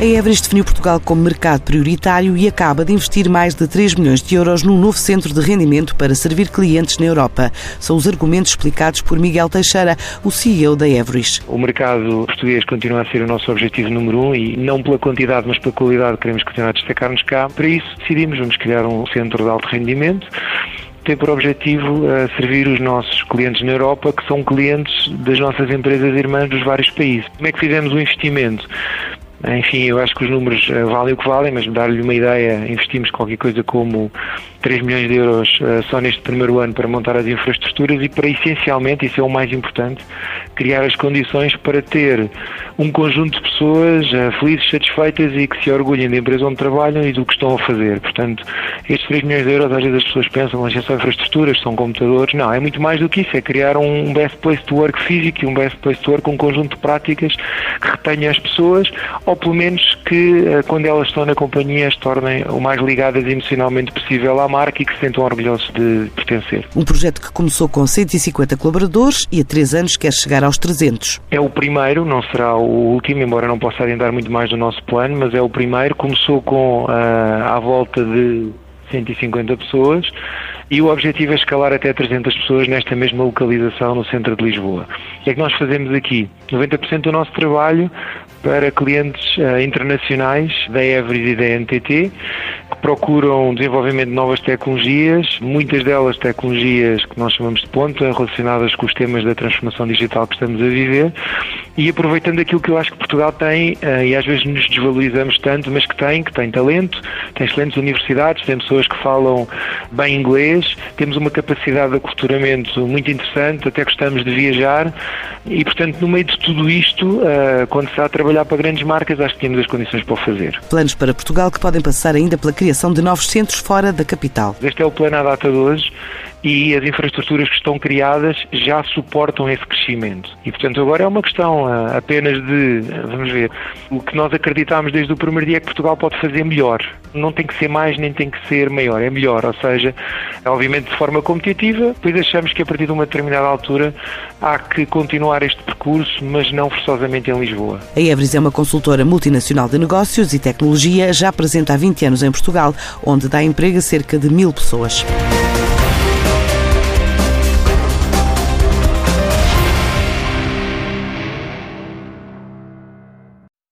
A Everest definiu Portugal como mercado prioritário e acaba de investir mais de 3 milhões de euros num novo centro de rendimento para servir clientes na Europa. São os argumentos explicados por Miguel Teixeira, o CEO da Everest. O mercado português continua a ser o nosso objetivo número um e não pela quantidade, mas pela qualidade queremos continuar a destacar-nos cá. Para isso decidimos, vamos criar um centro de alto rendimento tem por objetivo uh, servir os nossos clientes na Europa, que são clientes das nossas empresas irmãs dos vários países. Como é que fizemos o investimento? Enfim, eu acho que os números uh, valem o que valem, mas dar-lhe uma ideia, investimos qualquer coisa como 3 milhões de euros uh, só neste primeiro ano para montar as infraestruturas e para essencialmente, isso é o mais importante, criar as condições para ter um conjunto de pessoas uh, felizes, satisfeitas e que se orgulhem da empresa onde trabalham e do que estão a fazer. Portanto, estes 3 milhões de euros, às vezes as pessoas pensam, mas são infraestruturas, são computadores. Não, é muito mais do que isso, é criar um best place to work físico e um best place to work com um conjunto de práticas que retenha as pessoas ou pelo menos que uh, quando elas estão na companhia as tornem o mais ligadas emocionalmente possível à marca e que se sentam orgulhosos de pertencer. Um projeto que começou com 150 colaboradores e há três anos quer chegar aos 300. É o primeiro, não será o último, embora não possa adiantar muito mais do nosso plano, mas é o primeiro. Começou com uh, à volta de 150 pessoas e o objetivo é escalar até 300 pessoas nesta mesma localização no centro de Lisboa. O que é que nós fazemos aqui? 90% do nosso trabalho para clientes uh, internacionais da Everest e da NTT procuram desenvolvimento de novas tecnologias, muitas delas tecnologias que nós chamamos de ponta, relacionadas com os temas da transformação digital que estamos a viver e aproveitando aquilo que eu acho que Portugal tem uh, e às vezes nos desvalorizamos tanto, mas que tem, que tem talento, tem excelentes universidades, tem pessoas que falam bem inglês, temos uma capacidade de aculturamento muito interessante, até gostamos de viajar e, portanto, no meio de tudo isto, uh, quando se está a trabalhar para grandes marcas, acho que temos as condições para o fazer. Planos para Portugal que podem passar ainda pela criação de novos centros fora da capital. Este é o plano à data de hoje e as infraestruturas que estão criadas já suportam esse crescimento. E, portanto, agora é uma questão uh, apenas de, vamos ver, o que nós acreditámos desde o primeiro dia é que Portugal pode fazer melhor. Não tem que ser mais nem tem que ser maior, é melhor. Ou seja, obviamente de forma competitiva, depois achamos que a partir de uma determinada altura há que continuar este percurso, mas não forçosamente em Lisboa. A Everest é uma consultora multinacional de negócios e tecnologia, já presente há 20 anos em Portugal, onde dá emprego a cerca de mil pessoas.